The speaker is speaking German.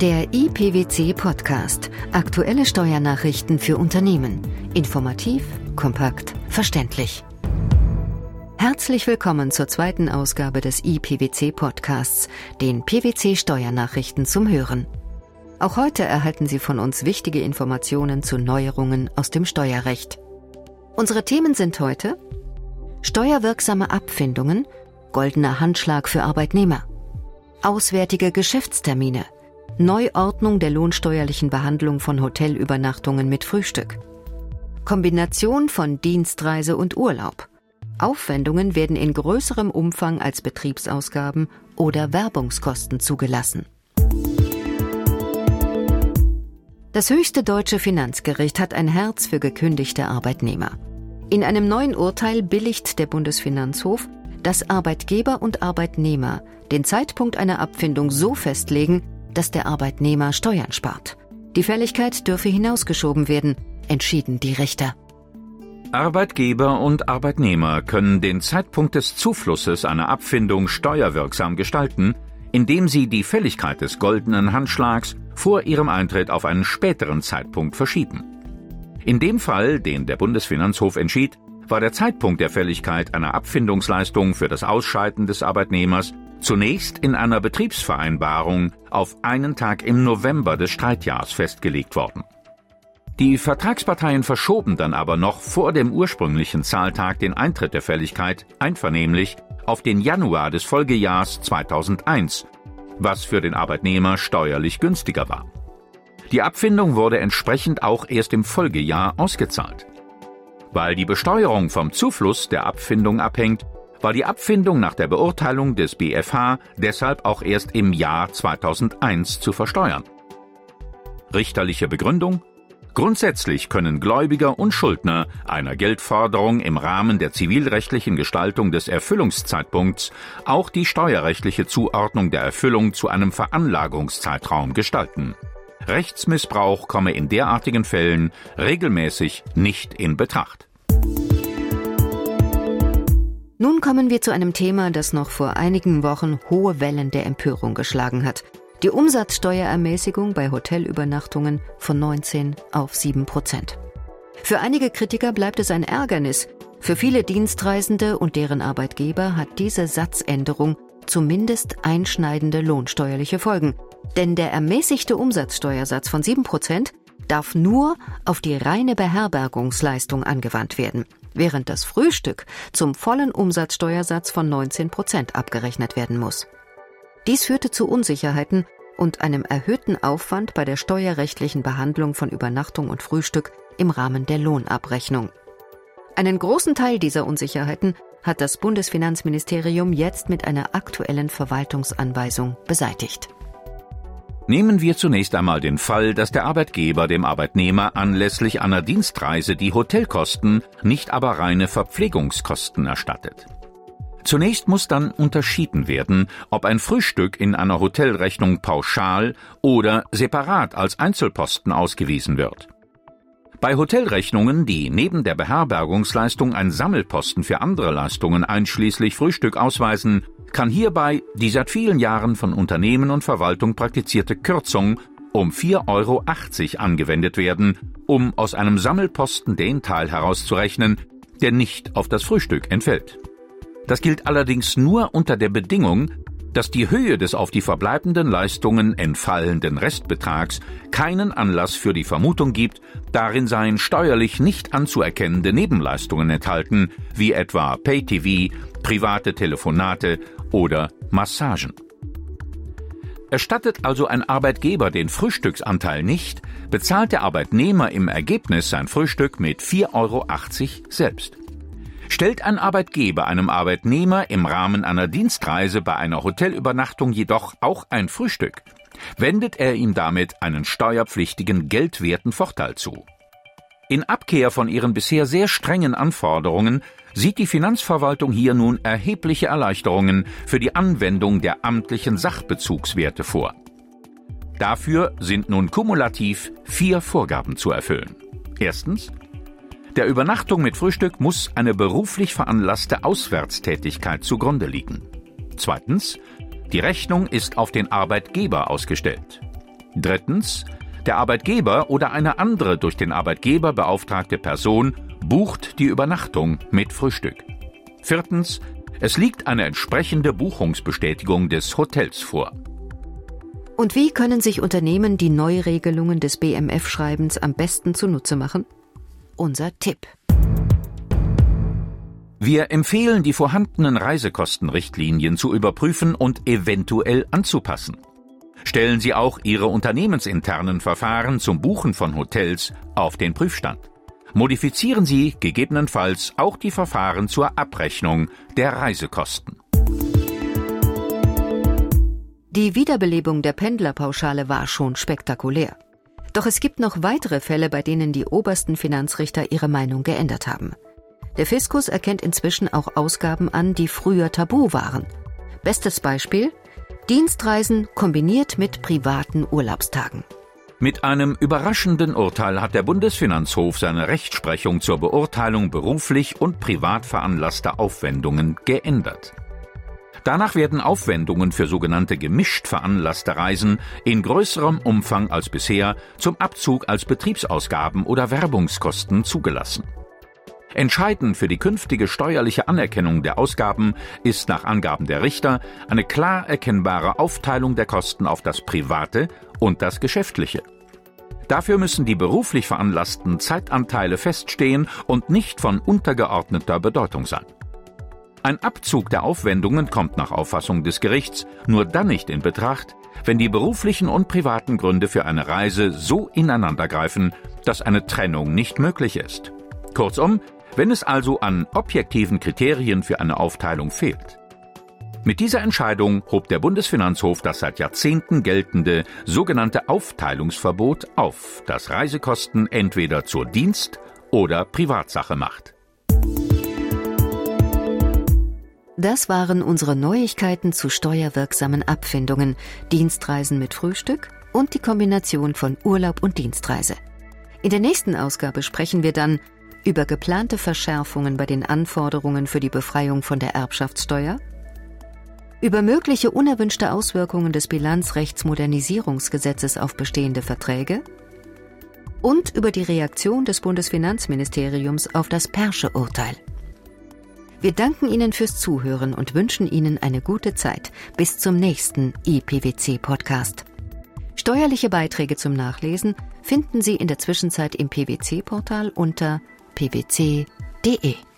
Der IPWC Podcast. Aktuelle Steuernachrichten für Unternehmen. Informativ, kompakt, verständlich. Herzlich willkommen zur zweiten Ausgabe des IPWC Podcasts, den PWC Steuernachrichten zum Hören. Auch heute erhalten Sie von uns wichtige Informationen zu Neuerungen aus dem Steuerrecht. Unsere Themen sind heute Steuerwirksame Abfindungen, goldener Handschlag für Arbeitnehmer, auswärtige Geschäftstermine, Neuordnung der lohnsteuerlichen Behandlung von Hotelübernachtungen mit Frühstück. Kombination von Dienstreise und Urlaub. Aufwendungen werden in größerem Umfang als Betriebsausgaben oder Werbungskosten zugelassen. Das höchste deutsche Finanzgericht hat ein Herz für gekündigte Arbeitnehmer. In einem neuen Urteil billigt der Bundesfinanzhof, dass Arbeitgeber und Arbeitnehmer den Zeitpunkt einer Abfindung so festlegen, dass der Arbeitnehmer Steuern spart. Die Fälligkeit dürfe hinausgeschoben werden, entschieden die Richter. Arbeitgeber und Arbeitnehmer können den Zeitpunkt des Zuflusses einer Abfindung steuerwirksam gestalten, indem sie die Fälligkeit des goldenen Handschlags vor ihrem Eintritt auf einen späteren Zeitpunkt verschieben. In dem Fall, den der Bundesfinanzhof entschied, war der Zeitpunkt der Fälligkeit einer Abfindungsleistung für das Ausscheiden des Arbeitnehmers zunächst in einer Betriebsvereinbarung auf einen Tag im November des Streitjahrs festgelegt worden. Die Vertragsparteien verschoben dann aber noch vor dem ursprünglichen Zahltag den Eintritt der Fälligkeit einvernehmlich auf den Januar des Folgejahrs 2001, was für den Arbeitnehmer steuerlich günstiger war. Die Abfindung wurde entsprechend auch erst im Folgejahr ausgezahlt. Weil die Besteuerung vom Zufluss der Abfindung abhängt, war die Abfindung nach der Beurteilung des BfH deshalb auch erst im Jahr 2001 zu versteuern. Richterliche Begründung Grundsätzlich können Gläubiger und Schuldner einer Geldforderung im Rahmen der zivilrechtlichen Gestaltung des Erfüllungszeitpunkts auch die steuerrechtliche Zuordnung der Erfüllung zu einem Veranlagungszeitraum gestalten. Rechtsmissbrauch komme in derartigen Fällen regelmäßig nicht in Betracht. Nun kommen wir zu einem Thema, das noch vor einigen Wochen hohe Wellen der Empörung geschlagen hat. Die Umsatzsteuerermäßigung bei Hotelübernachtungen von 19 auf 7 Prozent. Für einige Kritiker bleibt es ein Ärgernis. Für viele Dienstreisende und deren Arbeitgeber hat diese Satzänderung zumindest einschneidende lohnsteuerliche Folgen. Denn der ermäßigte Umsatzsteuersatz von 7 Prozent darf nur auf die reine Beherbergungsleistung angewandt werden während das Frühstück zum vollen Umsatzsteuersatz von 19 Prozent abgerechnet werden muss. Dies führte zu Unsicherheiten und einem erhöhten Aufwand bei der steuerrechtlichen Behandlung von Übernachtung und Frühstück im Rahmen der Lohnabrechnung. Einen großen Teil dieser Unsicherheiten hat das Bundesfinanzministerium jetzt mit einer aktuellen Verwaltungsanweisung beseitigt. Nehmen wir zunächst einmal den Fall, dass der Arbeitgeber dem Arbeitnehmer anlässlich einer Dienstreise die Hotelkosten, nicht aber reine Verpflegungskosten erstattet. Zunächst muss dann unterschieden werden, ob ein Frühstück in einer Hotelrechnung pauschal oder separat als Einzelposten ausgewiesen wird. Bei Hotelrechnungen, die neben der Beherbergungsleistung ein Sammelposten für andere Leistungen einschließlich Frühstück ausweisen, kann hierbei die seit vielen Jahren von Unternehmen und Verwaltung praktizierte Kürzung um 4,80 Euro angewendet werden, um aus einem Sammelposten den Teil herauszurechnen, der nicht auf das Frühstück entfällt. Das gilt allerdings nur unter der Bedingung, dass die Höhe des auf die verbleibenden Leistungen entfallenden Restbetrags keinen Anlass für die Vermutung gibt, darin seien steuerlich nicht anzuerkennende Nebenleistungen enthalten, wie etwa Pay-TV, private Telefonate oder Massagen. Erstattet also ein Arbeitgeber den Frühstücksanteil nicht, bezahlt der Arbeitnehmer im Ergebnis sein Frühstück mit 4,80 Euro selbst. Stellt ein Arbeitgeber einem Arbeitnehmer im Rahmen einer Dienstreise bei einer Hotelübernachtung jedoch auch ein Frühstück, wendet er ihm damit einen steuerpflichtigen geldwerten Vorteil zu. In Abkehr von ihren bisher sehr strengen Anforderungen sieht die Finanzverwaltung hier nun erhebliche Erleichterungen für die Anwendung der amtlichen Sachbezugswerte vor. Dafür sind nun kumulativ vier Vorgaben zu erfüllen. Erstens, der Übernachtung mit Frühstück muss eine beruflich veranlasste Auswärtstätigkeit zugrunde liegen. Zweitens, die Rechnung ist auf den Arbeitgeber ausgestellt. Drittens, der Arbeitgeber oder eine andere durch den Arbeitgeber beauftragte Person bucht die Übernachtung mit Frühstück. Viertens, es liegt eine entsprechende Buchungsbestätigung des Hotels vor. Und wie können sich Unternehmen die Neuregelungen des BMF-Schreibens am besten zunutze machen? Unser Tipp. Wir empfehlen, die vorhandenen Reisekostenrichtlinien zu überprüfen und eventuell anzupassen. Stellen Sie auch Ihre unternehmensinternen Verfahren zum Buchen von Hotels auf den Prüfstand. Modifizieren Sie gegebenenfalls auch die Verfahren zur Abrechnung der Reisekosten. Die Wiederbelebung der Pendlerpauschale war schon spektakulär. Doch es gibt noch weitere Fälle, bei denen die obersten Finanzrichter ihre Meinung geändert haben. Der Fiskus erkennt inzwischen auch Ausgaben an, die früher tabu waren. Bestes Beispiel Dienstreisen kombiniert mit privaten Urlaubstagen. Mit einem überraschenden Urteil hat der Bundesfinanzhof seine Rechtsprechung zur Beurteilung beruflich und privat veranlasster Aufwendungen geändert. Danach werden Aufwendungen für sogenannte gemischt veranlasste Reisen in größerem Umfang als bisher zum Abzug als Betriebsausgaben oder Werbungskosten zugelassen. Entscheidend für die künftige steuerliche Anerkennung der Ausgaben ist nach Angaben der Richter eine klar erkennbare Aufteilung der Kosten auf das Private und das Geschäftliche. Dafür müssen die beruflich veranlassten Zeitanteile feststehen und nicht von untergeordneter Bedeutung sein. Ein Abzug der Aufwendungen kommt nach Auffassung des Gerichts nur dann nicht in Betracht, wenn die beruflichen und privaten Gründe für eine Reise so ineinandergreifen, dass eine Trennung nicht möglich ist. Kurzum, wenn es also an objektiven Kriterien für eine Aufteilung fehlt. Mit dieser Entscheidung hob der Bundesfinanzhof das seit Jahrzehnten geltende sogenannte Aufteilungsverbot auf, das Reisekosten entweder zur Dienst- oder Privatsache macht. Das waren unsere Neuigkeiten zu steuerwirksamen Abfindungen, Dienstreisen mit Frühstück und die Kombination von Urlaub und Dienstreise. In der nächsten Ausgabe sprechen wir dann über geplante Verschärfungen bei den Anforderungen für die Befreiung von der Erbschaftssteuer, über mögliche unerwünschte Auswirkungen des Bilanzrechtsmodernisierungsgesetzes auf bestehende Verträge und über die Reaktion des Bundesfinanzministeriums auf das Persche-Urteil. Wir danken Ihnen fürs Zuhören und wünschen Ihnen eine gute Zeit. Bis zum nächsten IPWC-Podcast. Steuerliche Beiträge zum Nachlesen finden Sie in der Zwischenzeit im PwC-Portal unter pwc.de.